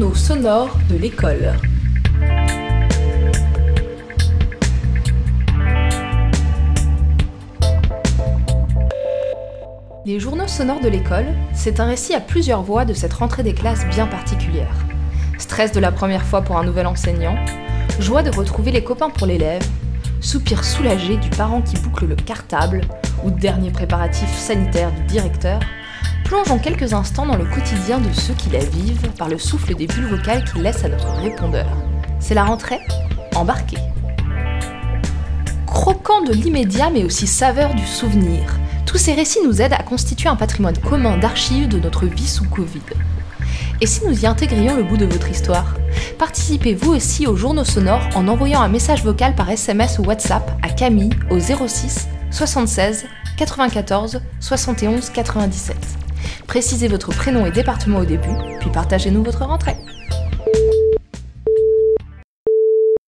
de l'école. Les journaux sonores de l'école, c'est un récit à plusieurs voix de cette rentrée des classes bien particulière. Stress de la première fois pour un nouvel enseignant, joie de retrouver les copains pour l'élève, soupir soulagé du parent qui boucle le cartable, ou dernier préparatif sanitaire du directeur, plonge en quelques instants dans le quotidien de ceux qui la vivent par le souffle des bulles vocales qu'il laisse à notre répondeur. C'est la rentrée Embarqué. Croquant de l'immédiat mais aussi saveur du souvenir, tous ces récits nous aident à constituer un patrimoine commun d'archives de notre vie sous Covid. Et si nous y intégrions le bout de votre histoire? Participez vous aussi aux journaux sonores en envoyant un message vocal par SMS ou WhatsApp à Camille au 06 76 94 71 97. Précisez votre prénom et département au début, puis partagez-nous votre rentrée.